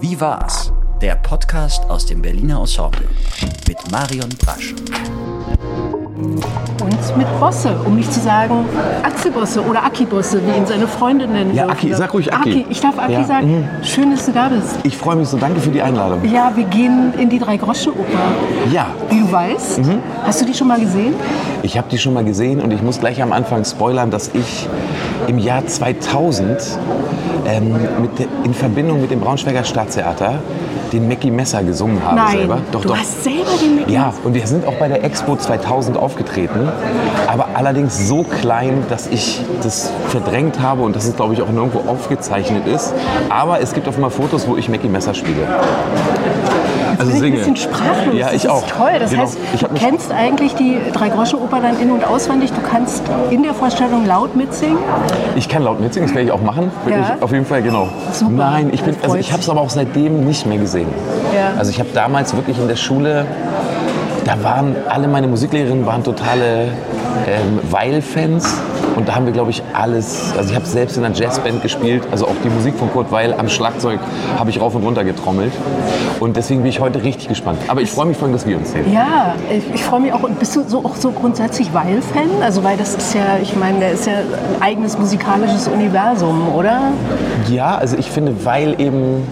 Wie war's? Der Podcast aus dem Berliner Ensemble mit Marion Brasch. Und mit Bosse, um nicht zu sagen Axel Bosse oder Aki Bosse, wie ihn seine Freunde nennen. Ja. Aki, sag ruhig Aki. Ich darf Aki Ja, sagen. mhm. Schön, dass du da bist. Ich freue mich so, danke für die Einladung. Ja, wir gehen in die Drei-Groschen-Oper. Ja, Wie du weißt. Mhm. Hast du die schon mal gesehen? ich habe die schon mal gesehen und ich muss gleich am Anfang spoilern, dass ich im Jahr 2000 ähm, mit, in Verbindung mit dem Braunschweiger Staatstheater den Mackie Messer gesungen habe Nein. selber. Doch, du doch. hast selber den Mickey Ja, und wir sind auch bei der Expo 2000 aufgetreten, aber allerdings so klein, dass ich das verdrängt habe und dass es, glaube ich, auch nirgendwo aufgezeichnet ist. Aber es gibt auf einmal Fotos, wo ich Mackie Messer spiele. Also ich singe. ein bisschen sprachlos. Ja, ich das auch. ist toll. Das Genau. heißt, Ich du kennst eigentlich die Drei-Groschen-Oper dann in- und auswendig. Du kannst in der Vorstellung laut mitsingen. Ich kann laut mitsingen, das werde ich auch machen. Ja? Auf jeden Fall, genau. Super. Nein, ich, bin, also ich habe es aber auch seitdem nicht mehr gesehen. Ja. Also ich habe damals wirklich in der Schule, da waren alle meine Musiklehrerinnen waren totale ähm, Weil-Fans. Und da haben wir, glaube ich, alles, also ich habe selbst in einer Jazzband gespielt, also auch die Musik von Kurt Weil am Schlagzeug habe ich rauf und runter getrommelt. Und deswegen bin ich heute richtig gespannt. Aber ich freue mich vor allem, dass wir uns sehen. Ja, ich, ich freue mich auch. Und bist du so, auch so grundsätzlich Weil-Fan? Also, weil das ist ja, ich meine, der ist ja ein eigenes musikalisches Universum, oder? Ja, also ich finde Weil eben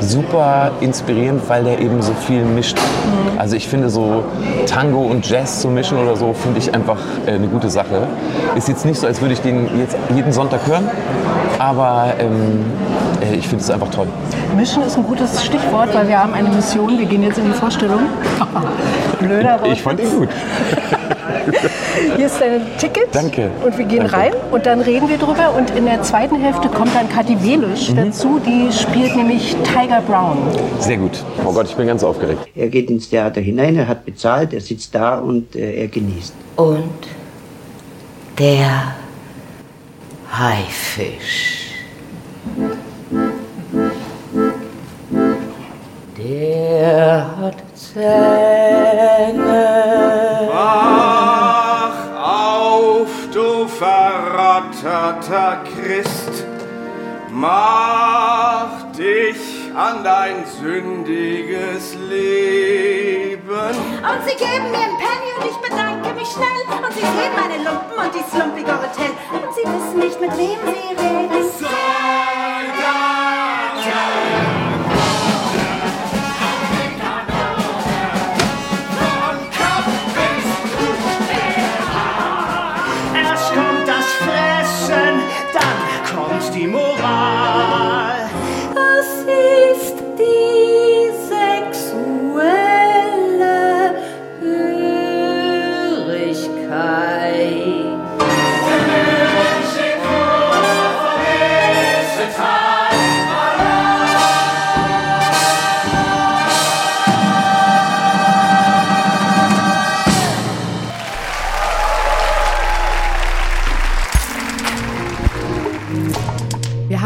super inspirierend, weil der eben so viel mischt. Also ich finde so Tango und Jazz zu mischen oder so, finde ich einfach äh, eine gute Sache. Ist jetzt nicht so, als würde ich den jetzt jeden Sonntag hören, aber ähm, äh, ich finde es einfach toll. Mischen ist ein gutes Stichwort, weil wir haben eine Mission. Wir gehen jetzt in die Vorstellung. Blöder. Ich fand ihn gut. Hier ist dein Ticket. Danke. Und wir gehen Danke. rein und dann reden wir drüber. Und in der zweiten Hälfte kommt dann Kathi Welisch Mhm. dazu. Die spielt nämlich Tiger Brown. Sehr gut. Oh Gott, ich bin ganz aufgeregt. Er geht ins Theater hinein, er hat bezahlt, er sitzt da und äh, er genießt. Und der Haifisch. Der hat Zähne. An dein sündiges Leben. Und sie geben mir einen Penny und ich bedanke mich schnell. Und sie sehen meine Lumpen und dieses lumpige Hotel. Und sie wissen nicht, mit wem sie reden.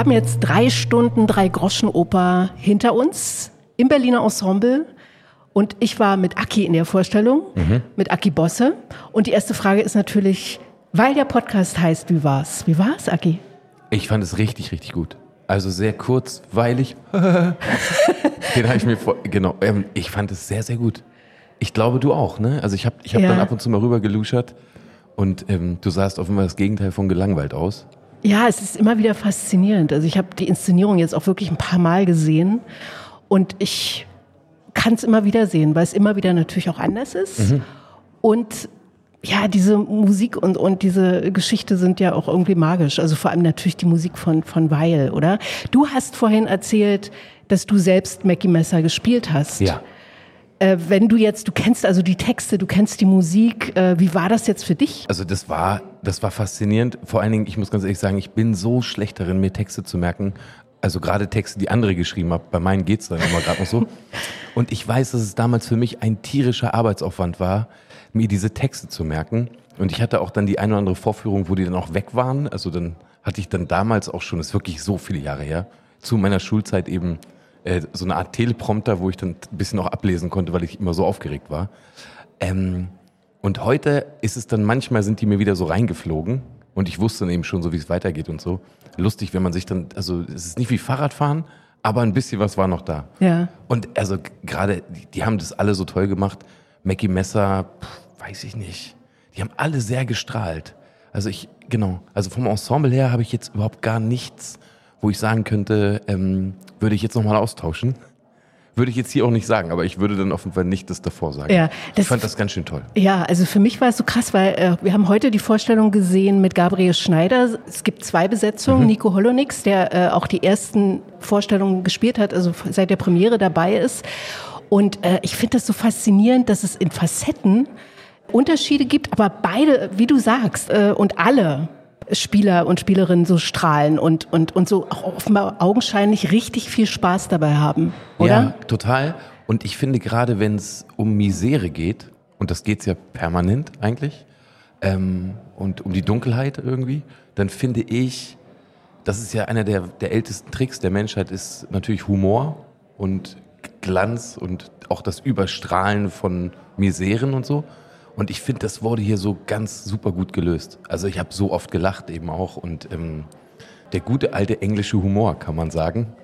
Haben jetzt drei Stunden drei Groschen Oper hinter uns im Berliner Ensemble. Und ich war mit Aki in der Vorstellung, mit Aki Bosse. Und die erste Frage ist natürlich, weil der Podcast heißt, wie war's? Wie war's, Aki? Ich fand es richtig, richtig gut. Also sehr kurzweilig. Den habe ich mir vor. Genau. Ähm, ich fand es sehr, sehr gut. Ich glaube, du auch, ne? Also ich habe ich hab Ja. dann ab und zu mal rüber geluschert und ähm, du sahst offenbar das Gegenteil von gelangweilt aus. Ja, es ist immer wieder faszinierend. Also ich habe die Inszenierung jetzt auch wirklich ein paar Mal gesehen und ich kann es immer wieder sehen, weil es immer wieder natürlich auch anders ist. Und ja, diese Musik und, und diese Geschichte sind ja auch irgendwie magisch. Also vor allem natürlich die Musik von, von Weil, oder? Du hast vorhin erzählt, dass du selbst Mackie Messer gespielt hast. Ja. Äh, wenn du jetzt, du kennst also die Texte, du kennst die Musik, äh, wie war das jetzt für dich? Also das war, das war faszinierend. Vor allen Dingen, ich muss ganz ehrlich sagen, ich bin so schlecht darin, mir Texte zu merken. Also gerade Texte, die andere geschrieben haben. Bei meinen geht's dann immer gerade noch so. Und ich weiß, dass es damals für mich ein tierischer Arbeitsaufwand war, mir diese Texte zu merken. Und ich hatte auch dann die eine oder andere Vorführung, wo die dann auch weg waren. Also dann hatte ich dann damals auch schon, das ist wirklich so viele Jahre her, zu meiner Schulzeit eben äh, so eine Art Teleprompter, wo ich dann ein bisschen auch ablesen konnte, weil ich immer so aufgeregt war. Ähm, und heute ist es dann manchmal sind die mir wieder so reingeflogen und ich wusste dann eben schon so, wie es weitergeht und so. Lustig, wenn man sich dann, also es ist nicht wie Fahrradfahren, Aber ein bisschen was war noch da. Ja. Und also gerade, die, die haben das alle so toll gemacht. Mackie Messer, pff, weiß ich nicht. Die haben alle sehr gestrahlt. Also ich, genau, also vom Ensemble her habe ich jetzt überhaupt gar nichts, wo ich sagen könnte, ähm, würde ich jetzt nochmal austauschen. Würde ich jetzt hier auch nicht sagen, aber ich würde dann auf jeden Fall nicht das davor sagen. Ja, das- ich fand das ganz schön toll. Ja, also für mich war es so krass, weil äh, wir haben heute die Vorstellung gesehen mit Gabriel Schneider. Es gibt zwei Besetzungen. Nico Holonix, der äh, auch die ersten Vorstellungen gespielt hat, also seit der Premiere dabei ist. Und äh, ich finde das so faszinierend, dass es in Facetten Unterschiede gibt, aber beide, wie du sagst, äh, und alle Spieler und Spielerinnen so strahlen und, und, und so auch offenbar augenscheinlich richtig viel Spaß dabei haben, oder? Ja, total. Und ich finde gerade, wenn es um Misere geht, und das geht's ja permanent eigentlich, ähm, und um die Dunkelheit irgendwie, dann finde ich, das ist ja einer der, der ältesten Tricks der Menschheit, ist natürlich Humor und Glanz und auch das Überstrahlen von Miseren und so. Und ich finde, das wurde hier so ganz super gut gelöst. Also ich habe so oft gelacht eben auch und ähm, der gute alte englische Humor, kann man sagen,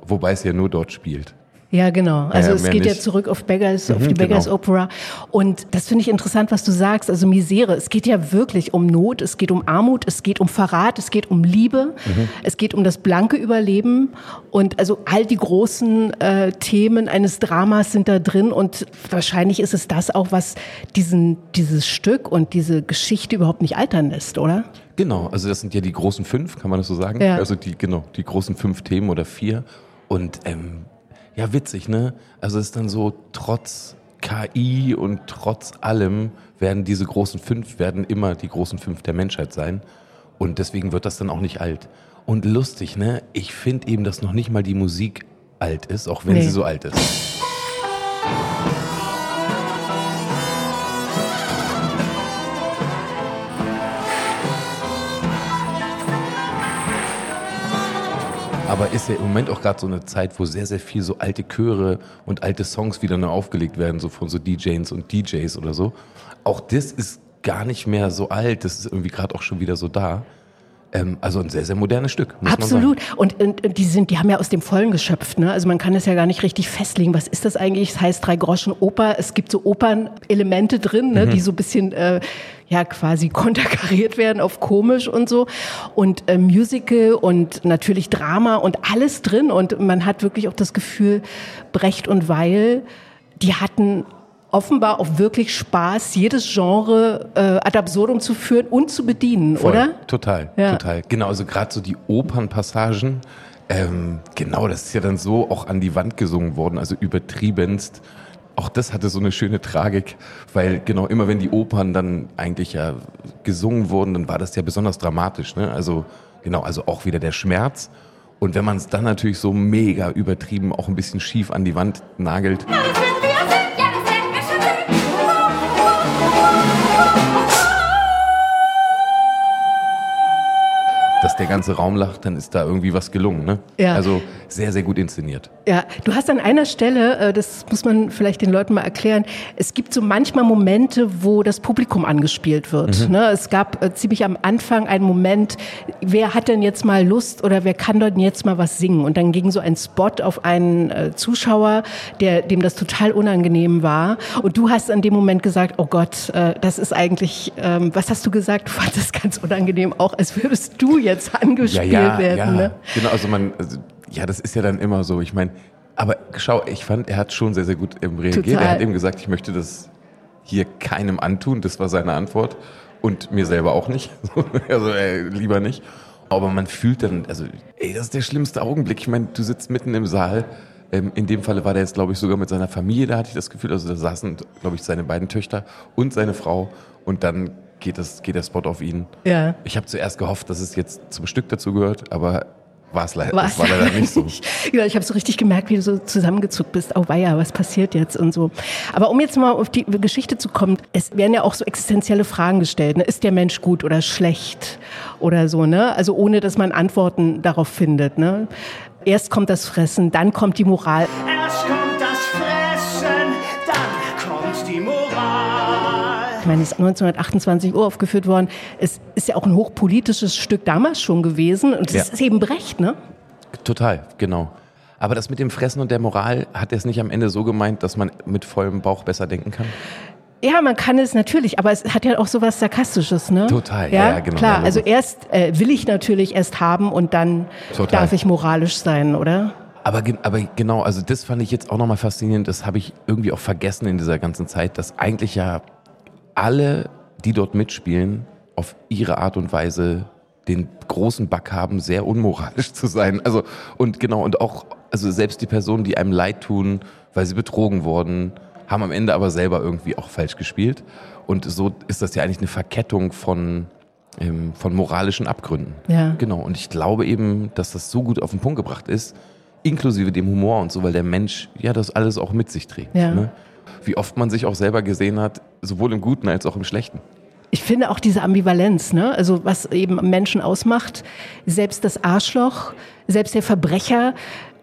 wobei es ja nur dort spielt. Ja, genau. Also ja, es geht ja nicht. zurück auf Beggars, auf Mhm, die Beggars genau. Opera. Und das finde ich interessant, was du sagst. Also Misere. Es geht ja wirklich um Not, es geht um Armut, es geht um Verrat, es geht um Liebe, Mhm. es geht um das blanke Überleben. Und also all die großen äh, Themen eines Dramas sind da drin. Und wahrscheinlich ist es das auch, was diesen, dieses Stück und diese Geschichte überhaupt nicht altern lässt, oder? Genau, also das sind ja die großen fünf, kann man das so sagen? Ja. Also die, genau, die großen fünf Themen oder vier. Und ähm, ja, witzig, ne? Also es ist dann so, trotz KI und trotz allem werden diese großen fünf, werden immer die großen fünf der Menschheit sein. Und deswegen wird das dann auch nicht alt. Und lustig, ne? Ich finde eben, dass noch nicht mal die Musik alt ist, auch wenn Nee. sie so alt ist. Aber ist ja im Moment auch gerade so eine Zeit, wo sehr, sehr viel so alte Chöre und alte Songs wieder neu aufgelegt werden, so von so DJs und DJs oder so. Auch das ist gar nicht mehr so alt, das ist irgendwie gerade auch schon wieder so da. Ähm, also ein sehr, sehr modernes Stück, muss Absolut. Und, und, und die sind, die haben ja aus dem Vollen geschöpft, ne? Also man kann es ja gar nicht richtig festlegen. Was ist das eigentlich? Es heißt drei Groschen Oper. Es gibt so Opernelemente drin, ne? die so ein bisschen äh, ja quasi konterkariert werden auf komisch und so. Und äh, Musical und natürlich Drama und alles drin. Und man hat wirklich auch das Gefühl, Brecht und Weil, die hatten offenbar auch wirklich Spaß, jedes Genre äh, ad absurdum zu führen und zu bedienen, Voll, oder? Total, Ja. total. Genau, also gerade so die Opernpassagen, ähm, genau, das ist ja dann so auch an die Wand gesungen worden, also übertriebenst. Auch das hatte so eine schöne Tragik, weil genau immer wenn die Opern dann eigentlich ja gesungen wurden, dann war das ja besonders dramatisch. Ne? Also genau, also auch wieder der Schmerz. Und wenn man es dann natürlich so mega übertrieben, auch ein bisschen schief an die Wand nagelt, dass der ganze Raum lacht, dann ist da irgendwie was gelungen. Ne? Ja. Also sehr, sehr gut inszeniert. Ja, du hast an einer Stelle, äh, das muss man vielleicht den Leuten mal erklären, es gibt so manchmal Momente, wo das Publikum angespielt wird. Ne? Es gab äh, ziemlich am Anfang einen Moment, wer hat denn jetzt mal Lust oder wer kann denn jetzt mal was singen? Und dann ging so ein Spot auf einen äh, Zuschauer, der, dem das total unangenehm war. Und du hast an dem Moment gesagt, oh Gott, das ist eigentlich, ähm, was hast du gesagt? Du fandest es ganz unangenehm, auch als würdest du jetzt angespielt werden. Ne? Genau, also man, also, ja, das ist ja dann immer so. Ich meine, aber schau, ich fand, er hat schon sehr, sehr gut ähm, reagiert. Total. Er hat eben gesagt, ich möchte das hier keinem antun. Das war seine Antwort. Und mir selber auch nicht. also äh, lieber nicht. Aber man fühlt dann, also, ey, das ist der schlimmste Augenblick. Ich meine, du sitzt mitten im Saal. Ähm, in dem Falle war der jetzt, glaube ich, sogar mit seiner Familie, da hatte ich das Gefühl. Also da saßen, glaube ich, seine beiden Töchter und seine Frau. Und dann geht, das, geht der Spot auf ihn. Ja. Ich habe zuerst gehofft, dass es jetzt zum Stück dazu gehört, aber war es leider, war leider nicht so. Ja, ich habe so richtig gemerkt, wie du so zusammengezuckt bist. Oh weia, was passiert jetzt und so. Aber um jetzt mal auf die Geschichte zu kommen, es werden ja auch so existenzielle Fragen gestellt. Ne? Ist der Mensch gut oder schlecht oder so, ne? Also ohne, dass man Antworten darauf findet, ne? Erst kommt das Fressen, dann kommt die Moral. Ich meine, es ist 1928 uraufgeführt worden. Es ist ja auch ein hochpolitisches Stück damals schon gewesen. Und es Ja. ist eben Brecht, ne? Total, genau. Aber das mit dem Fressen und der Moral, hat er es nicht am Ende so gemeint, dass man mit vollem Bauch besser denken kann? Ja, man kann es natürlich, aber es hat ja auch sowas Sarkastisches, ne? Total, ja, ja, genau, Klar, also erst äh, will ich natürlich erst haben und dann Total. darf ich moralisch sein, oder? Aber, aber genau, also das fand ich jetzt auch nochmal faszinierend. Das habe ich irgendwie auch vergessen in dieser ganzen Zeit, dass eigentlich ja alle, die dort mitspielen, auf ihre Art und Weise den großen Back haben, sehr unmoralisch zu sein. Also, und genau, und auch, also selbst die Personen, die einem leid tun, weil sie betrogen wurden, haben am Ende aber selber irgendwie auch falsch gespielt. Und so ist das ja eigentlich eine Verkettung von, ähm, von moralischen Abgründen. Ja. Genau. Und ich glaube eben, dass das so gut auf den Punkt gebracht ist, inklusive dem Humor und so, weil der Mensch ja das alles auch mit sich trägt. Ja. Ne? Wie oft man sich auch selber gesehen hat, sowohl im Guten als auch im Schlechten. Ich finde auch diese Ambivalenz, ne? also was eben Menschen ausmacht, selbst das Arschloch, selbst der Verbrecher,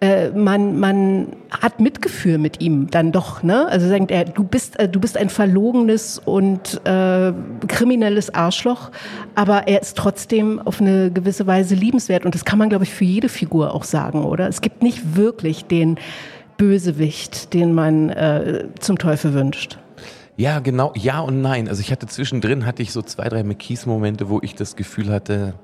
äh, man, man hat Mitgefühl mit ihm dann doch. Ne? Also sagt er, du bist, äh, du bist ein verlogenes und äh, kriminelles Arschloch, aber er ist trotzdem auf eine gewisse Weise liebenswert. Und das kann man, glaube ich, für jede Figur auch sagen, oder? Es gibt nicht wirklich den Bösewicht, den man äh, zum Teufel wünscht. Ja, genau, ja und nein. Also ich hatte zwischendrin, hatte ich so zwei, drei McKees-Momente, wo ich das Gefühl hatte,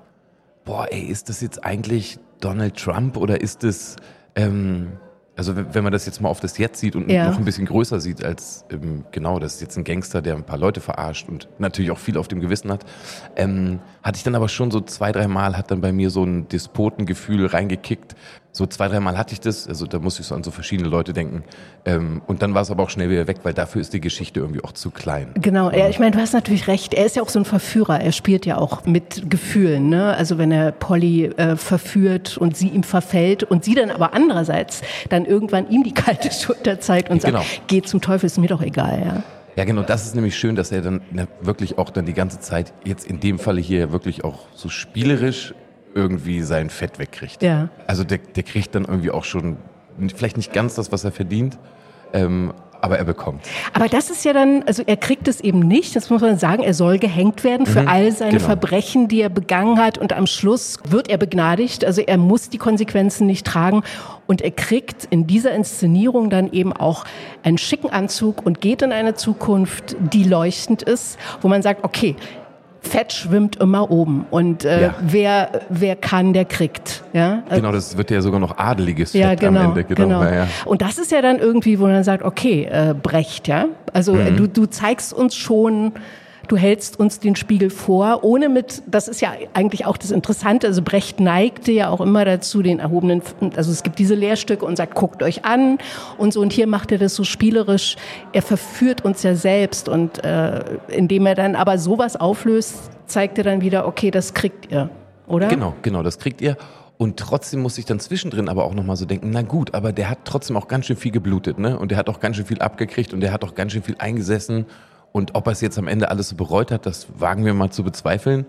boah, ey, ist das jetzt eigentlich Donald Trump oder ist es, ähm, also wenn wenn man das jetzt mal auf das Jetzt sieht und Ja. noch ein bisschen größer sieht als, ähm, genau, das ist jetzt ein Gangster, der ein paar Leute verarscht und natürlich auch viel auf dem Gewissen hat, ähm, hatte ich dann aber schon so zwei, drei Mal, hat dann bei mir so ein Despotengefühl reingekickt. So zwei, drei Mal hatte ich das, also da musste ich so an so verschiedene Leute denken. Ähm, und dann war es aber auch schnell wieder weg, weil dafür ist die Geschichte irgendwie auch zu klein. Genau, ja, ich meine, du hast natürlich recht. Er ist ja auch so ein Verführer. Er spielt ja auch mit Gefühlen. Ne? Also wenn er Polly äh, verführt und sie ihm verfällt und sie dann aber andererseits dann irgendwann ihm die kalte Schulter zeigt und sagt, Genau. geh zum Teufel, ist mir doch egal. Ja. Ja, genau, das ist nämlich schön, dass er dann na, wirklich auch dann die ganze Zeit, jetzt in dem Falle hier wirklich auch so spielerisch irgendwie sein Fett wegkriegt. Ja. Also der, der kriegt dann irgendwie auch schon, vielleicht nicht ganz das, was er verdient, ähm, aber er bekommt. Aber das ist ja dann, also er kriegt es eben nicht, das muss man sagen, er soll gehängt werden für all seine genau. Verbrechen, die er begangen hat und am Schluss wird er begnadigt, also er muss die Konsequenzen nicht tragen und er kriegt in dieser Inszenierung dann eben auch einen schicken Anzug und geht in eine Zukunft, die leuchtend ist, wo man sagt, okay, Fett schwimmt immer oben und äh, Ja. wer, wer kann, der kriegt. Ja? Also- Genau, das wird ja sogar noch adeliges Fett ja, genau, am Ende. genau. Ja. Und das ist ja dann irgendwie, wo man sagt, okay, äh, Brecht, ja. Also Mhm. du, du zeigst uns schon, du hältst uns den Spiegel vor, ohne mit, das ist ja eigentlich auch das Interessante, also Brecht neigte ja auch immer dazu, den erhobenen, also es gibt diese Lehrstücke und sagt, guckt euch an und so, und hier macht er das so spielerisch, er verführt uns ja selbst und äh, indem er dann aber sowas auflöst, zeigt er dann wieder, okay, das kriegt ihr, oder? Genau, genau, das kriegt ihr. Und trotzdem muss ich dann zwischendrin aber auch nochmal so denken, na gut, aber der hat trotzdem auch ganz schön viel geblutet, ne? Und der hat auch ganz schön viel abgekriegt und der hat auch ganz schön viel eingesessen. Und ob er es jetzt am Ende alles so bereut hat, das wagen wir mal zu bezweifeln.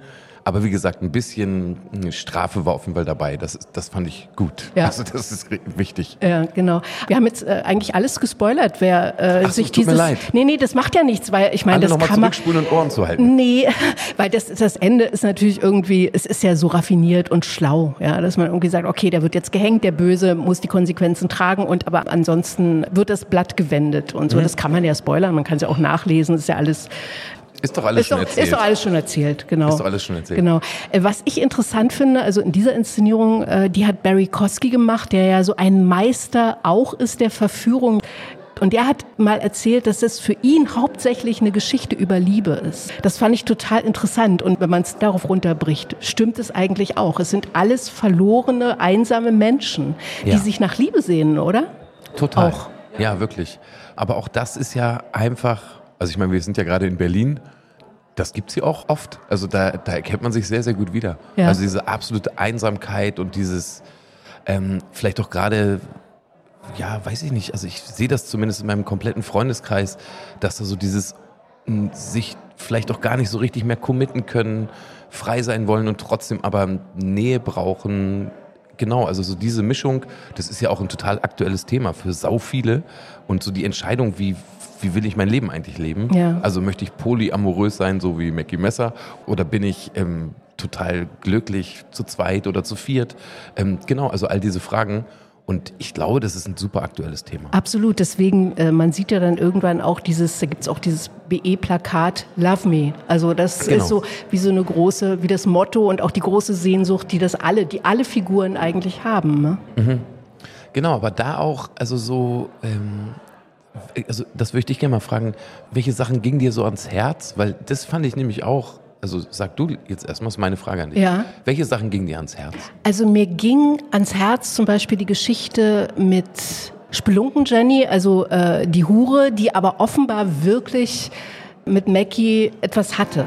Aber wie gesagt, ein bisschen eine Strafe war auf jeden Fall dabei. Das, das fand ich gut. Ja. Also das ist wichtig. Ja, genau. Wir haben jetzt äh, eigentlich alles gespoilert, wer äh, Ach sich tut mir dieses. leid. Nee, nee, das macht ja nichts, weil ich meine, das nochmal kann man. und Ohren zu halten. Nee, weil das, das Ende ist natürlich irgendwie, es ist ja so raffiniert und schlau, ja, dass man irgendwie sagt, okay, der wird jetzt gehängt, der Böse muss die Konsequenzen tragen und aber ansonsten wird das Blatt gewendet und Mhm. so. Das kann man ja spoilern, man kann es ja auch nachlesen, ist ja alles Ist doch alles ist schon doch, erzählt. ist doch alles schon erzählt, genau. Ist doch alles schon erzählt. Genau. Äh, Was ich interessant finde, also in dieser Inszenierung, äh, die hat Barry Kosky gemacht, der ja so ein Meister auch ist der Verführung. Und der hat mal erzählt, dass es für ihn hauptsächlich eine Geschichte über Liebe ist. Das fand ich total interessant. Und wenn man es darauf runterbricht, stimmt es eigentlich auch. Es sind alles verlorene, einsame Menschen, die Ja. sich nach Liebe sehnen, oder? Total. Auch. Ja, wirklich. Aber auch das ist ja einfach, also ich meine, wir sind ja gerade in Berlin. Das gibt's hier auch oft. Also da, da erkennt man sich sehr, sehr gut wieder. Ja. Also diese absolute Einsamkeit und dieses, ähm, vielleicht auch gerade, ja, weiß ich nicht, also ich sehe das zumindest in meinem kompletten Freundeskreis, dass da so dieses mh, sich vielleicht auch gar nicht so richtig mehr committen können, frei sein wollen und trotzdem aber Nähe brauchen. Genau, also so diese Mischung, das ist ja auch ein total aktuelles Thema für sau viele und so die Entscheidung, wie wie will ich mein Leben eigentlich leben? Ja. Also möchte ich polyamorös sein, so wie Mackie Messer, oder bin ich ähm, total glücklich zu zweit oder zu viert? Ähm, genau, also all diese Fragen. Und ich glaube, das ist ein super aktuelles Thema. Absolut, deswegen, äh, man sieht ja dann irgendwann auch dieses, da gibt's auch dieses BE-Plakat Love Me. Also das Genau. ist so wie so eine große, wie das Motto und auch die große Sehnsucht, die das alle, die alle Figuren eigentlich haben. Ne? Genau, aber da auch, also so, ähm, also das würde ich dich gerne mal fragen, welche Sachen gingen dir so ans Herz? Weil das fand ich nämlich auch, also sag du jetzt erstmal, ist meine Frage an dich. Ja. Welche Sachen gingen dir ans Herz? Also mir ging ans Herz zum Beispiel die Geschichte mit Spelunken Jenny, also äh, die Hure, die aber offenbar wirklich mit Mackie etwas hatte.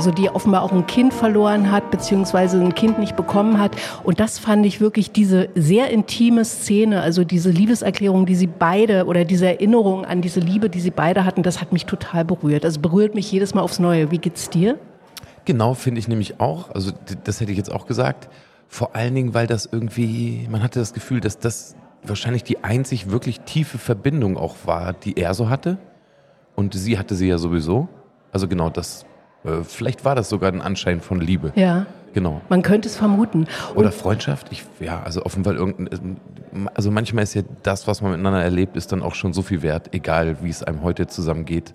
Also die offenbar auch ein Kind verloren hat, beziehungsweise ein Kind nicht bekommen hat. Und das fand ich wirklich diese sehr intime Szene, also diese Liebeserklärung, die sie beide oder diese Erinnerung an diese Liebe, die sie beide hatten, das hat mich total berührt. Also berührt mich jedes Mal aufs Neue. Wie geht's dir? Genau, finde ich nämlich auch. Also das hätte ich jetzt auch gesagt. Vor allen Dingen, weil das irgendwie, man hatte das Gefühl, dass das wahrscheinlich die einzig wirklich tiefe Verbindung auch war, die er so hatte. Und sie hatte sie ja sowieso. Also genau das, vielleicht war das sogar ein Anschein von Liebe. Ja. Genau. Man könnte es vermuten. Oder Freundschaft. Ich, ja, also offenbar irgendein, also manchmal ist ja das, was man miteinander erlebt, ist dann auch schon so viel wert, egal wie es einem heute zusammengeht.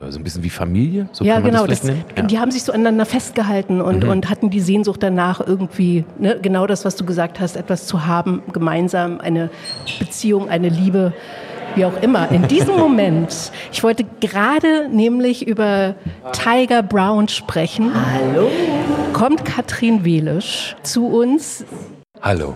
Äh, So ein bisschen wie Familie, so ja, genau. das Das. Ja. Mhm. Die haben sich so aneinander festgehalten und, und hatten die Sehnsucht danach irgendwie, ne, genau das, was du gesagt hast, etwas zu haben, gemeinsam, eine Beziehung, eine Liebe, wie auch immer. In diesem Moment, ich wollte gerade nämlich über Tiger Brown sprechen. Hallo? Kommt Katrin Welisch zu uns. Hallo.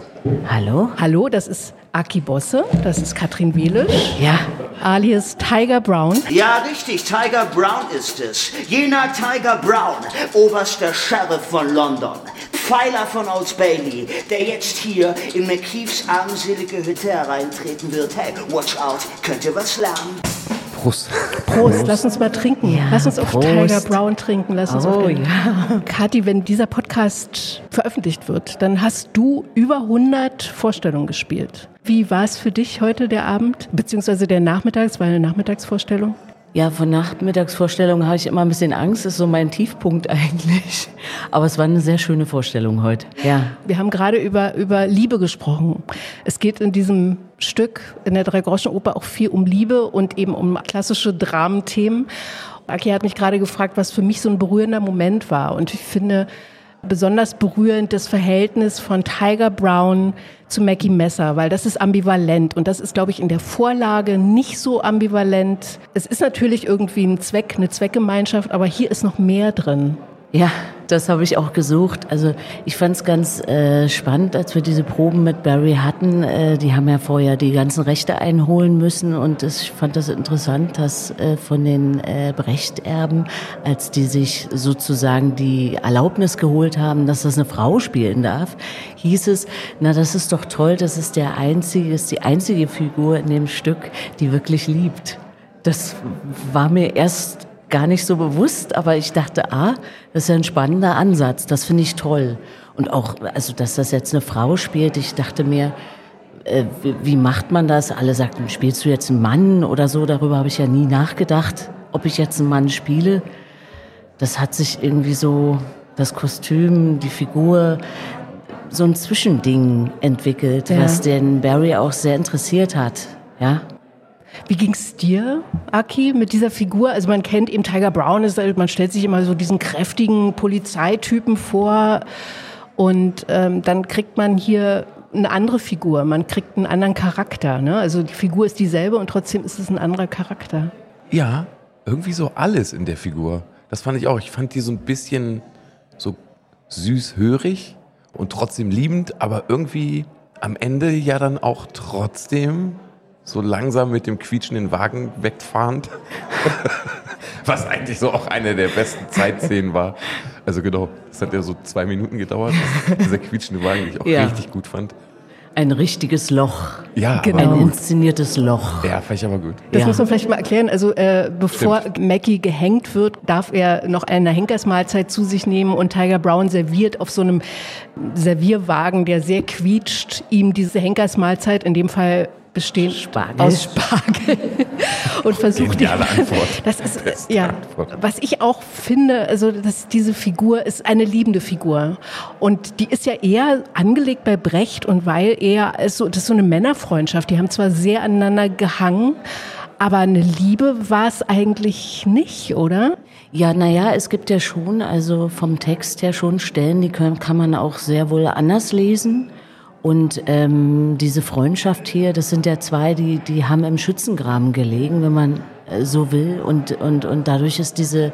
Hallo? Hallo, das ist Aki Bosse, das ist Katrin Welisch, Ja. alias Tiger Brown. Ja, richtig, Tiger Brown ist es. Jener Tiger Brown, oberster Sheriff von London, Pfeiler von Old Bailey, der jetzt hier in McKeeves armselige Hütte hereintreten wird. Hey, watch out, könnt ihr was lernen? Prost. Prost, lass uns mal trinken. Ja, lass uns auf Prost. Tiger Brown trinken. Lass uns Oh, auf ja. Kathi, wenn dieser Podcast veröffentlicht wird, dann hast du über 100 Vorstellungen gespielt. Wie war es für dich heute der Abend, beziehungsweise der Nachmittag? Es war eine Nachmittagsvorstellung. Ja, von Nachmittagsvorstellungen habe ich immer ein bisschen Angst. Das ist so mein Tiefpunkt eigentlich. Aber es war eine sehr schöne Vorstellung heute. Ja. Wir haben gerade über, über Liebe gesprochen. Es geht in diesem Stück, in der Dreigroschenoper, auch viel um Liebe und eben um klassische Dramenthemen. Aki hat mich gerade gefragt, was für mich so ein berührender Moment war. Und ich finde besonders berührend das Verhältnis von Tiger Brown zu Mackie Messer, weil das ist ambivalent und das ist, glaube ich, in der Vorlage nicht so ambivalent. Es ist natürlich irgendwie ein Zweck, eine Zweckgemeinschaft, aber hier ist noch mehr drin. Ja, das habe ich auch gesucht. Also ich fand es ganz äh, spannend, als wir diese Proben mit Barry hatten. Äh, die haben ja vorher die ganzen Rechte einholen müssen und ich fand das interessant, dass äh, von den äh, Brechterben, als die sich sozusagen die Erlaubnis geholt haben, dass das eine Frau spielen darf, hieß es, na das ist doch toll, das ist der einzige, ist die einzige Figur in dem Stück, die wirklich liebt. Das war mir erst gar nicht so bewusst, aber ich dachte, ah, das ist ja ein spannender Ansatz, das finde ich toll. Und auch, also dass das jetzt eine Frau spielt, ich dachte mir, äh, wie, wie macht man das? Alle sagten, spielst du jetzt einen Mann oder so? Darüber habe ich ja nie nachgedacht, ob ich jetzt einen Mann spiele. Das hat sich irgendwie so, das Kostüm, die Figur, so ein Zwischending entwickelt, Ja. was den Barry auch sehr interessiert hat. Ja, Wie ging's dir, Aki, mit dieser Figur? Also man kennt eben Tiger Brown, ist, man stellt sich immer so diesen kräftigen Polizeitypen vor und ähm, dann kriegt man hier eine andere Figur, man kriegt einen anderen Charakter. Ne? Also die Figur ist dieselbe und trotzdem ist es ein anderer Charakter. Ja, irgendwie so alles in der Figur. Das fand ich auch. Ich fand die so ein bisschen so süß-hörig und trotzdem liebend, aber irgendwie am Ende ja dann auch trotzdem so langsam mit dem quietschenden Wagen wegfahrend. Was eigentlich so auch eine der besten Zeitszenen war. Also genau, das hat ja so zwei Minuten gedauert. Dieser quietschende Wagen, den ich auch Ja. richtig gut fand. ein richtiges Loch. Ja, Genau. Ein inszeniertes Loch. Ja, fand ich aber gut. Das Ja. muss man vielleicht mal erklären. Also äh, bevor Mackie gehängt wird, darf er noch eine Henkersmahlzeit zu sich nehmen und Tiger Brown serviert auf so einem Servierwagen, der sehr quietscht, ihm diese Henkersmahlzeit, in dem Fall bestehen Spargel. aus Spargel und versucht die, Antwort. das ist Beste ja Antwort. was ich auch finde also dass diese Figur ist eine liebende Figur und die ist ja eher angelegt bei Brecht und weil eher ist so das ist so eine Männerfreundschaft die haben zwar sehr aneinander gehangen aber eine Liebe war es eigentlich nicht oder Ja, naja, es gibt ja schon, also vom Text her schon Stellen, die können, kann man auch sehr wohl anders lesen. Und ähm, diese Freundschaft hier, das sind ja zwei, die, die haben im Schützengraben gelegen, wenn man äh, so will. Und, und, und dadurch ist diese,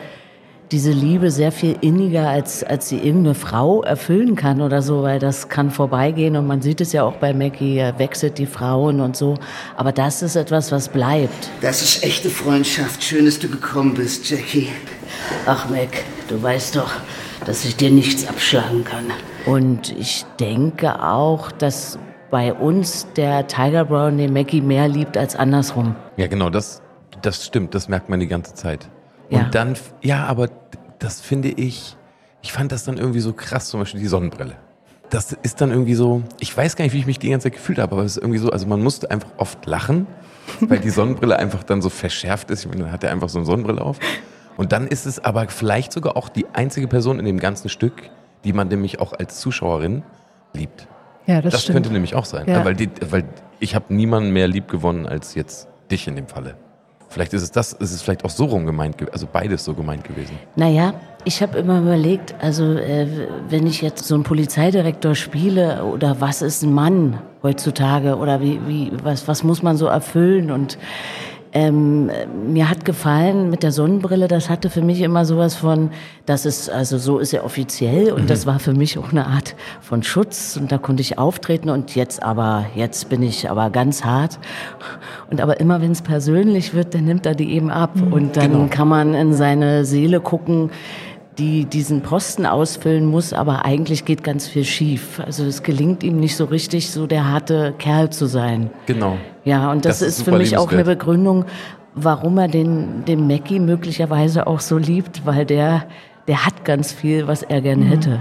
diese Liebe sehr viel inniger, als, als sie irgendeine Frau erfüllen kann oder so, weil das kann vorbeigehen. Und man sieht es ja auch bei Maggie, er wechselt die Frauen und so. Aber das ist etwas, was bleibt. Das ist echte Freundschaft. Schön, dass du gekommen bist, Jackie. Ach, Mac, du weißt doch, dass ich dir nichts abschlagen kann. Und ich denke auch, dass bei uns der Tiger Brown den Mackie mehr liebt als andersrum. Ja, genau, das, das stimmt, das merkt man die ganze Zeit. Und Ja. dann, ja, aber das finde ich, ich fand das dann irgendwie so krass, zum Beispiel die Sonnenbrille. Das ist dann irgendwie so, ich weiß gar nicht, wie ich mich die ganze Zeit gefühlt habe, aber es ist irgendwie so, also man musste einfach oft lachen, weil die Sonnenbrille einfach dann so verschärft ist. Ich meine, dann hat er einfach so eine Sonnenbrille auf. Und dann ist es aber vielleicht sogar auch die einzige Person in dem ganzen Stück, die man nämlich auch als Zuschauerin liebt. ja das, Das, stimmt könnte nämlich auch sein, Ja. weil, die, weil ich habe niemanden mehr lieb gewonnen als jetzt dich in dem Falle. Vielleicht ist es das, ist es vielleicht auch so rum gemeint, ge- also beides so gemeint gewesen. Naja, ich habe immer überlegt, also äh, wenn ich jetzt so einen Polizeidirektor spiele oder was ist ein Mann heutzutage oder wie, wie was, was muss man so erfüllen und ähm, mir hat gefallen mit der Sonnenbrille, das hatte für mich immer sowas von, das ist, also so ist er offiziell und das war für mich auch eine Art von Schutz und da konnte ich auftreten und jetzt aber, jetzt bin ich aber ganz hart. Und aber immer wenn es persönlich wird, dann nimmt er die eben ab und dann kann man in seine Seele gucken, die diesen Posten ausfüllen muss, aber eigentlich geht ganz viel schief. Also es gelingt ihm nicht so richtig, so der harte Kerl zu sein. Genau. Ja, und das, Das ist ist für mich auch eine. Begründung, warum er den, den Mackie möglicherweise auch so liebt, weil der, der hat ganz viel, was er gern hätte.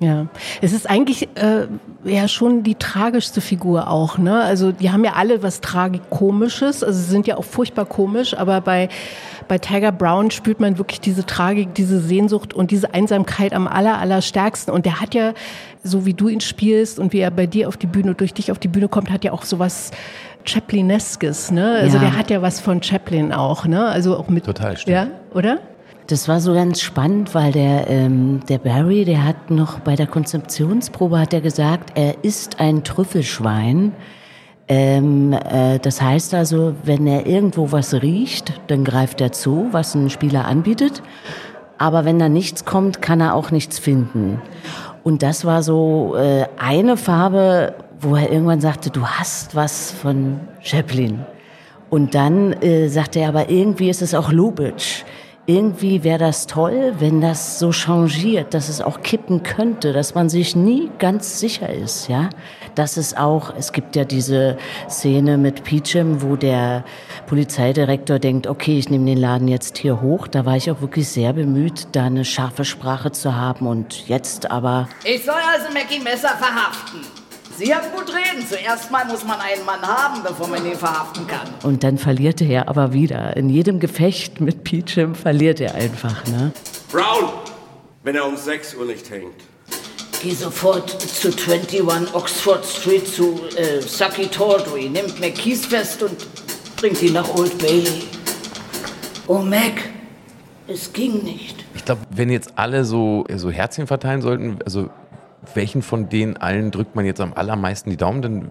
Ja, es ist eigentlich äh, ja schon die tragischste Figur auch, ne? Also die haben ja alle was tragikomisches, also sie sind ja auch furchtbar komisch, aber bei bei Tiger Brown spürt man wirklich diese Tragik, diese Sehnsucht und diese Einsamkeit am aller allerstärksten und der hat ja so wie du ihn spielst und wie er bei dir auf die Bühne durch dich auf die Bühne kommt, hat ja auch sowas Chaplineskes, ne? Also Ja. der hat ja was von Chaplin auch, ne? Also auch mit Total, stimmt. Ja, oder? Das war so ganz spannend, weil der, ähm, der Barry, der hat noch bei der Konzeptionsprobe hat er gesagt, er ist ein Trüffelschwein. Ähm, äh, das heißt also, wenn er irgendwo was riecht, dann greift er zu, was ein Spieler anbietet. Aber wenn da nichts kommt, kann er auch nichts finden. Und das war so äh, eine Farbe, wo er irgendwann sagte, du hast was von Chaplin. Und dann äh, sagte er, aber irgendwie ist es auch Lubitsch. Irgendwie wäre das toll, wenn das so changiert, dass es auch kippen könnte, dass man sich nie ganz sicher ist, ja. Dass es auch, es gibt ja diese Szene mit Peachum, wo der Polizeidirektor denkt, okay, ich nehme den Laden jetzt hier hoch. Da war ich auch wirklich sehr bemüht, da eine scharfe Sprache zu haben und jetzt aber Ich soll also Mackie Messer verhaften. Sie haben gut reden. Zuerst mal muss man einen Mann haben, bevor man ihn verhaften kann. Und dann verliert er aber wieder. In jedem Gefecht mit Peachum verliert er einfach, ne? Brown, wenn er um 6 Uhr nicht hängt. Geh sofort zu 21 Oxford Street zu äh, Sucky Tawdry. Nimmt McKees fest und bringt ihn nach Old Bailey. Oh, Mac, es ging nicht. Ich glaube, wenn jetzt alle so, so Herzchen verteilen sollten, also welchen von denen allen drückt man jetzt am allermeisten die Daumen, dann,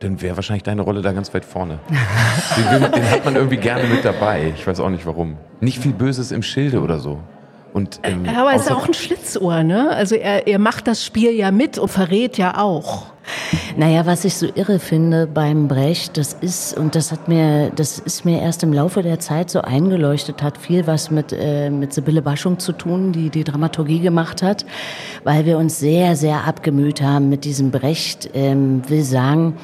dann wäre wahrscheinlich deine Rolle da ganz weit vorne. Den, den hat man irgendwie gerne mit dabei. Ich weiß auch nicht warum. Nicht viel Böses im Schilde oder so. Und, ähm, Ja, aber er ist auch ein Schlitzohr, ne? Also er, er macht das Spiel ja mit und verrät ja auch. Naja, was ich so irre finde beim Brecht, das ist, und das hat mir, das ist mir erst im Laufe der Zeit so eingeleuchtet, hat viel was mit, äh, mit Sibylle Baschung zu tun, die die Dramaturgie gemacht hat, weil wir uns sehr, sehr abgemüht haben mit diesem Brecht. Ähm, will sagen,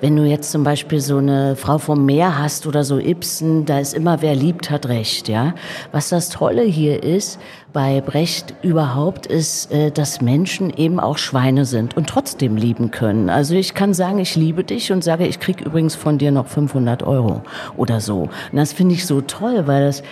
wenn du jetzt zum Beispiel so eine Frau vom Meer hast oder so Ibsen, da ist immer wer liebt, hat recht, ja. Was das Tolle hier ist, bei Brecht überhaupt ist, äh, dass Menschen eben auch Schweine sind und trotzdem lieben können. Also ich kann sagen, ich liebe dich und sage, ich krieg übrigens von dir noch 500 Euro oder so. Und das finde ich so toll, weil das,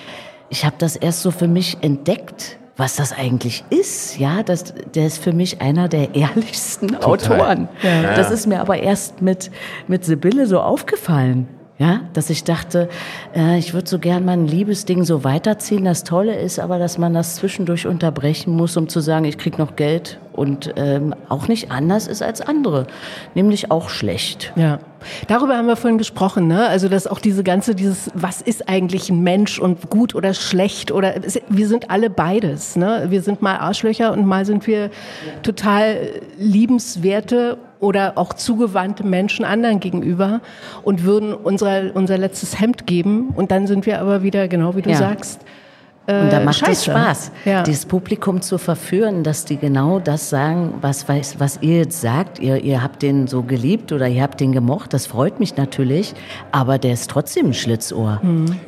ich habe das erst so für mich entdeckt, was das eigentlich ist. Ja, das, der ist für mich einer der ehrlichsten Autoren. Ja. Das ist mir aber erst mit, mit Sibylle so aufgefallen. Ja, dass ich dachte, äh, ich würde so gern mein Liebesding so weiterziehen. Das Tolle ist aber, dass man das zwischendurch unterbrechen muss, um zu sagen, ich krieg noch Geld und ähm, auch nicht anders ist als andere, nämlich auch schlecht. Ja, darüber haben wir vorhin gesprochen, ne? Also dass auch diese ganze, dieses, was ist eigentlich ein Mensch und gut oder schlecht oder wir sind alle beides, ne? Wir sind mal Arschlöcher und mal sind wir total liebenswerte oder auch zugewandte Menschen anderen gegenüber und würden unser, unser letztes Hemd geben und dann sind wir aber wieder, genau wie du Ja. sagst, Und da äh, macht es scheiße. Spaß, Ja. dieses Publikum zu verführen, dass die genau das sagen, was, weiß, was ihr jetzt sagt. Ihr, ihr habt den so geliebt oder ihr habt den gemocht. Das freut mich natürlich. Aber der ist trotzdem ein Schlitzohr.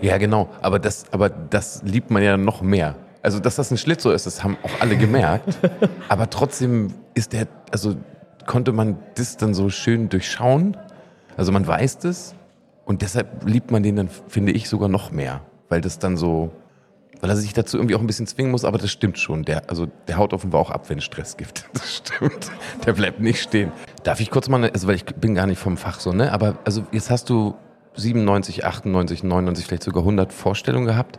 Ja, genau. Aber das, aber das liebt man ja noch mehr. Also, dass das ein Schlitzohr ist, das haben auch alle gemerkt. aber trotzdem ist der, also konnte man das dann so schön durchschauen. Also man weiß das und deshalb liebt man den dann, finde ich, sogar noch mehr. Weil das dann so, weil er sich dazu irgendwie auch ein bisschen zwingen muss, aber das stimmt schon. Der, also der haut offenbar auch ab, wenn es Stress gibt. Das stimmt. Der bleibt nicht stehen. Darf ich kurz mal, also weil ich bin gar nicht vom Fach so, ne? Aber also jetzt hast du 97, 98, 99, vielleicht sogar 100 Vorstellungen gehabt.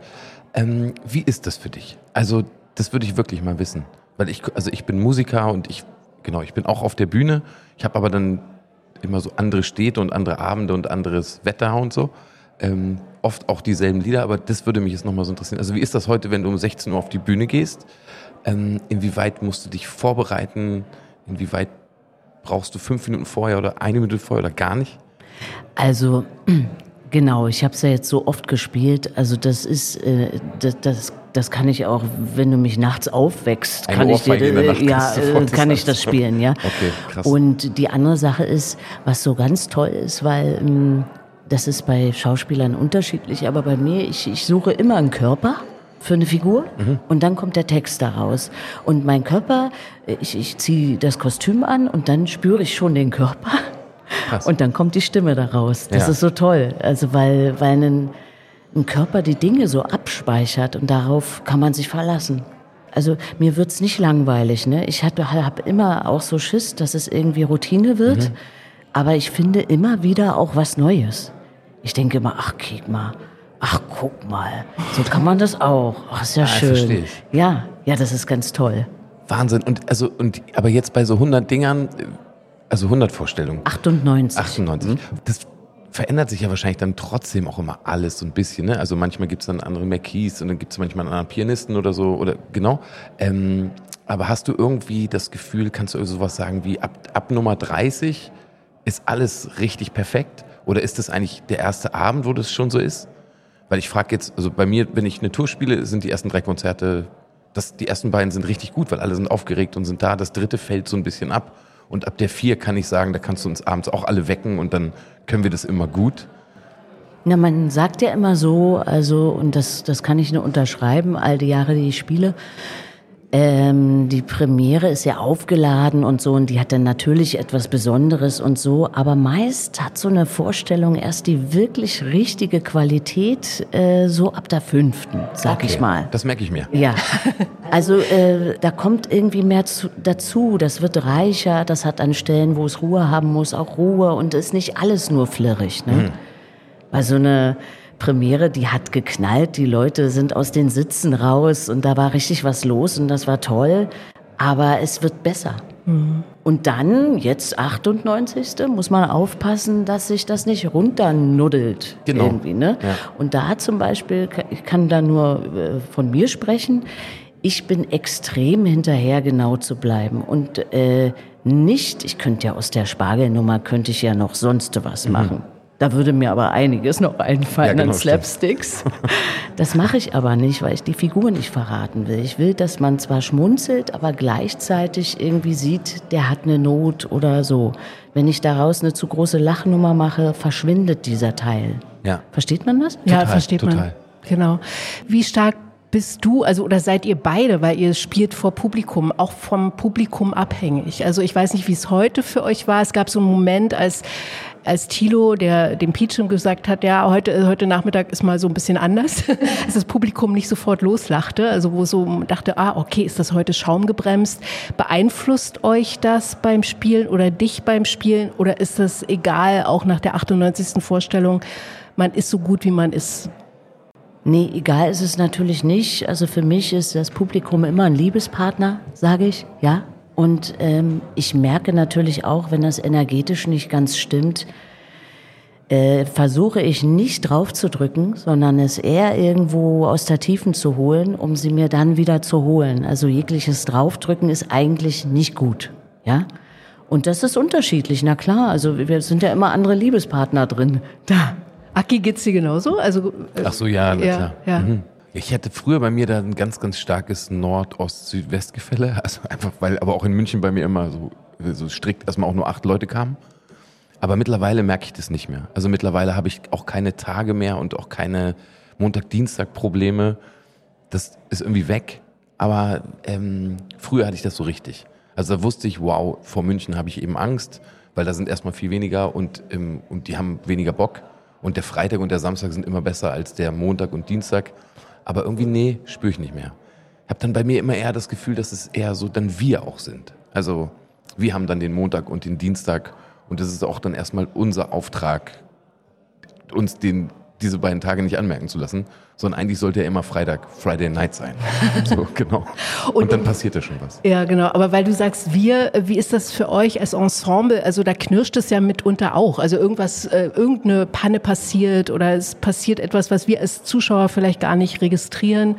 Ähm, wie ist das für dich? Also das würde ich wirklich mal wissen, weil ich, also ich bin Musiker und ich, genau, ich bin auch auf der Bühne. Ich habe aber dann immer so andere Städte und andere Abende und anderes Wetter und so. Ähm, oft auch dieselben Lieder, aber das würde mich jetzt nochmal so interessieren. Also wie ist das heute, wenn du um 16 Uhr auf die Bühne gehst? Ähm, inwieweit musst du dich vorbereiten? Inwieweit brauchst du fünf Minuten vorher oder eine Minute vorher oder gar nicht? Also genau, ich habe es ja jetzt so oft gespielt. Also das ist, äh, das, das, das kann ich auch, wenn du mich nachts aufwächst, Eine kann ich dir, Nacht ja, äh, kann das ich das spielen, ja. Okay, krass. Und die andere Sache ist, was so ganz toll ist, weil ähm, das ist bei Schauspielern unterschiedlich, aber bei mir, ich, ich suche immer einen Körper für eine Figur Mhm. und dann kommt der Text daraus. Und mein Körper, äh, ich, ich ziehe das Kostüm an und dann spüre ich schon den Körper. Krass. Und dann kommt die Stimme daraus. Das Ja. ist so toll. Also weil, weil ein, ein Körper die Dinge so abspeichert und darauf kann man sich verlassen. Also mir wird's nicht langweilig. Ne? Ich habe hab immer auch so Schiss, dass es irgendwie Routine wird. Mhm. Aber ich finde immer wieder auch was Neues. Ich denke immer, ach, kick mal. Ach, guck mal. So kann man das auch. Ach, ist ja Ah, schön. Ja, ja, das ist ganz toll. Wahnsinn. Und also und aber jetzt bei so 100 Dingern, also 100 Vorstellungen, 98. 98. Das verändert sich ja wahrscheinlich dann trotzdem auch immer alles so ein bisschen. Ne? Also manchmal gibt es dann andere McKees und dann gibt es manchmal einen anderen Pianisten oder so oder genau. Ähm, aber hast du irgendwie das Gefühl, kannst du sowas sagen wie ab, ab Nummer 30 ist alles richtig perfekt? Oder ist das eigentlich der erste Abend, wo das schon so ist? Weil ich frage jetzt, also bei mir, wenn ich eine Tour spiele, sind die ersten drei Konzerte, das, die ersten beiden sind richtig gut, weil alle sind aufgeregt und sind da. Das dritte fällt so ein bisschen ab. Und ab der vier kann ich sagen, da kannst du uns abends auch alle wecken und dann können wir das immer gut. Na, man sagt ja immer so, also, und das, das kann ich nur unterschreiben, all die Jahre, die ich spiele, ähm, die Premiere ist ja aufgeladen und so, und die hat dann natürlich etwas Besonderes und so, aber meist hat so eine Vorstellung erst die wirklich richtige Qualität äh, so ab der fünften, sag ich mal. Das merke ich mir. Ja, also äh, da kommt irgendwie mehr zu, dazu. Das wird reicher. Das hat an Stellen, wo es Ruhe haben muss, auch Ruhe und ist nicht alles nur flirrig. Ne? Weil so eine Premiere, die hat geknallt. Die Leute sind aus den Sitzen raus und da war richtig was los und das war toll. Aber es wird besser. Und dann, jetzt 98. muss man aufpassen, dass sich das nicht runternuddelt. Genau. Irgendwie, ne? Ja. Und da zum Beispiel, ich kann da nur äh, von mir sprechen, ich bin extrem hinterher, genau zu bleiben. Und äh, nicht, ich könnte ja aus der Spargelnummer, könnte ich ja noch sonst was machen. Da würde mir aber einiges noch einfallen. Ja, genau, an Slapsticks. Das mache ich aber nicht, weil ich die Figur nicht verraten will. Ich will, dass man zwar schmunzelt, aber gleichzeitig irgendwie sieht, der hat eine Not oder so. Wenn ich daraus eine zu große Lachnummer mache, verschwindet dieser Teil. Ja. Versteht man das? ja, Total, versteht man. total. Genau. Wie stark bist du, also oder seid ihr beide, weil ihr spielt vor Publikum, auch vom Publikum abhängig? Also ich weiß nicht, wie es heute für euch war. Es gab so einen Moment, als als Thilo, der dem schon gesagt hat, ja, heute, heute Nachmittag ist mal so ein bisschen anders, dass das Publikum nicht sofort loslachte, also wo so dachte, ah, okay, ist das heute schaumgebremst? Beeinflusst euch das beim Spielen oder dich beim Spielen oder ist das egal, auch nach der 98. Vorstellung, man ist so gut, wie man ist? Nee, egal ist es natürlich nicht. Also für mich ist das Publikum immer ein Liebespartner, sage ich, ja. Und ähm, ich merke natürlich auch, wenn das energetisch nicht ganz stimmt, äh, versuche ich nicht drauf zu drücken, sondern es eher irgendwo aus der Tiefen zu holen, um sie mir dann wieder zu holen. Also jegliches Draufdrücken ist eigentlich nicht gut, ja. Und das ist unterschiedlich, na klar. Also wir sind ja immer andere Liebespartner drin. Da. Aki geht's dir genauso? Also äh, Ach so, ja, na ja, klar. ja. Mhm. Ich hatte früher bei mir da ein ganz, ganz starkes Nord-Ost-Südwest-Gefälle. Also einfach, weil aber auch in München bei mir immer so, so strikt erstmal auch nur acht Leute kamen. Aber mittlerweile merke ich das nicht mehr. Also mittlerweile habe ich auch keine Tage mehr und auch keine Montag-Dienstag-Probleme. Das ist irgendwie weg. Aber ähm, früher hatte ich das so richtig. Also da wusste ich, wow, vor München habe ich eben Angst, weil da sind erstmal viel weniger und, ähm, und die haben weniger Bock. Und der Freitag und der Samstag sind immer besser als der Montag und Dienstag. Aber irgendwie, nee, spüre ich nicht mehr. Ich habe dann bei mir immer eher das Gefühl, dass es eher so dann wir auch sind. Also wir haben dann den Montag und den Dienstag und das ist auch dann erstmal unser Auftrag, uns den, diese beiden Tage nicht anmerken zu lassen, sondern eigentlich sollte ja immer Freitag, Friday Night sein. So, genau. Und, Und- dann passiert ja schon was. Ja, genau. Aber weil du sagst, wir, wie ist das für euch als Ensemble? Also da knirscht es ja mitunter auch. Also irgendwas, äh, irgendeine Panne passiert oder es passiert etwas, was wir als Zuschauer vielleicht gar nicht registrieren.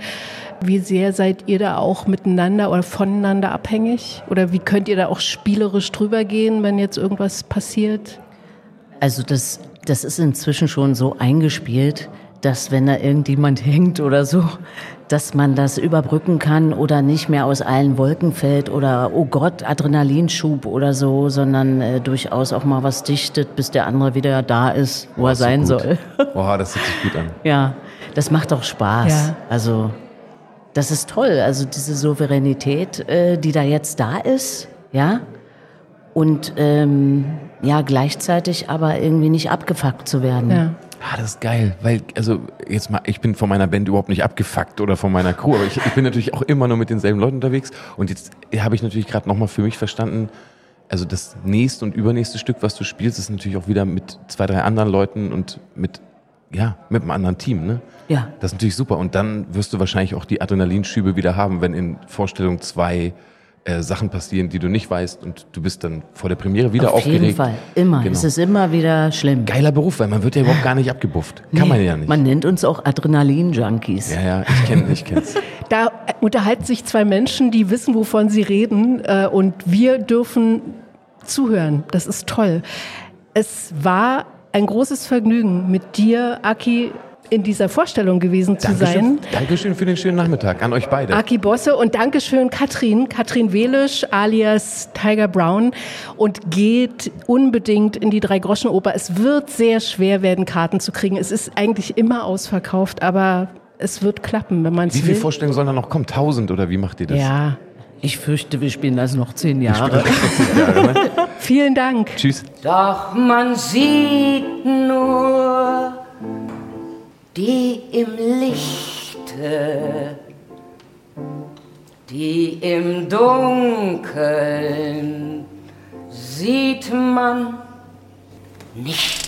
Wie sehr seid ihr da auch miteinander oder voneinander abhängig? Oder wie könnt ihr da auch spielerisch drüber gehen, wenn jetzt irgendwas passiert? Also das, das ist inzwischen schon so eingespielt, dass wenn da irgendjemand hängt oder so, dass man das überbrücken kann oder nicht mehr aus allen Wolken fällt oder oh Gott, Adrenalinschub oder so, sondern äh, durchaus auch mal was dichtet, bis der andere wieder da ist, wo er ist so sein gut. soll. Boah, das hört sich gut an. Ja, das macht auch Spaß. Ja. Also das ist toll. Also diese Souveränität, äh, die da jetzt da ist, ja, und ähm, ja gleichzeitig aber irgendwie nicht abgefuckt zu werden. Ja. Ah, das ist geil, weil, also jetzt mal, ich bin von meiner Band überhaupt nicht abgefuckt oder von meiner Crew, aber ich, ich bin natürlich auch immer nur mit denselben Leuten unterwegs und jetzt habe ich natürlich gerade nochmal für mich verstanden, also das nächste und übernächste Stück, was du spielst, ist natürlich auch wieder mit zwei, drei anderen Leuten und mit, ja, mit einem anderen Team, ne? Ja. Das ist natürlich super und dann wirst du wahrscheinlich auch die Adrenalinschübe wieder haben, wenn in Vorstellung zwei äh, Sachen passieren, die du nicht weißt und du bist dann vor der Premiere wieder Auf aufgeregt. jeden Fall. Immer. Genau. Es ist immer wieder schlimm. Geiler Beruf, weil man wird ja überhaupt gar nicht abgebufft. Kann man ja nicht. Man nennt uns auch Adrenalin-Junkies. Ja, ja, ich kenne ich kenn's. Da unterhalten sich zwei Menschen, die wissen, wovon sie reden, äh, und wir dürfen zuhören. Das ist toll. Es war ein großes Vergnügen, mit dir, Aki, in dieser Vorstellung gewesen zu sein. Dankeschön, Dankeschön für den schönen Nachmittag an euch beide. Aki Bosse und Dankeschön Katrin, Katrin Welisch alias Tiger Brown und geht unbedingt in die Drei-Groschen-Oper. Es wird sehr schwer werden, Karten zu kriegen. Es ist eigentlich immer ausverkauft, aber es wird klappen, wenn man Wie es viele will. Vorstellungen sollen da noch kommen? Tausend oder wie macht ihr das? Ja, Ich fürchte, wir spielen das noch zehn Jahre. Ja, ne? vielen Dank. Tschüss. Doch man sieht nur die im Lichte, die im Dunkeln sieht man nicht.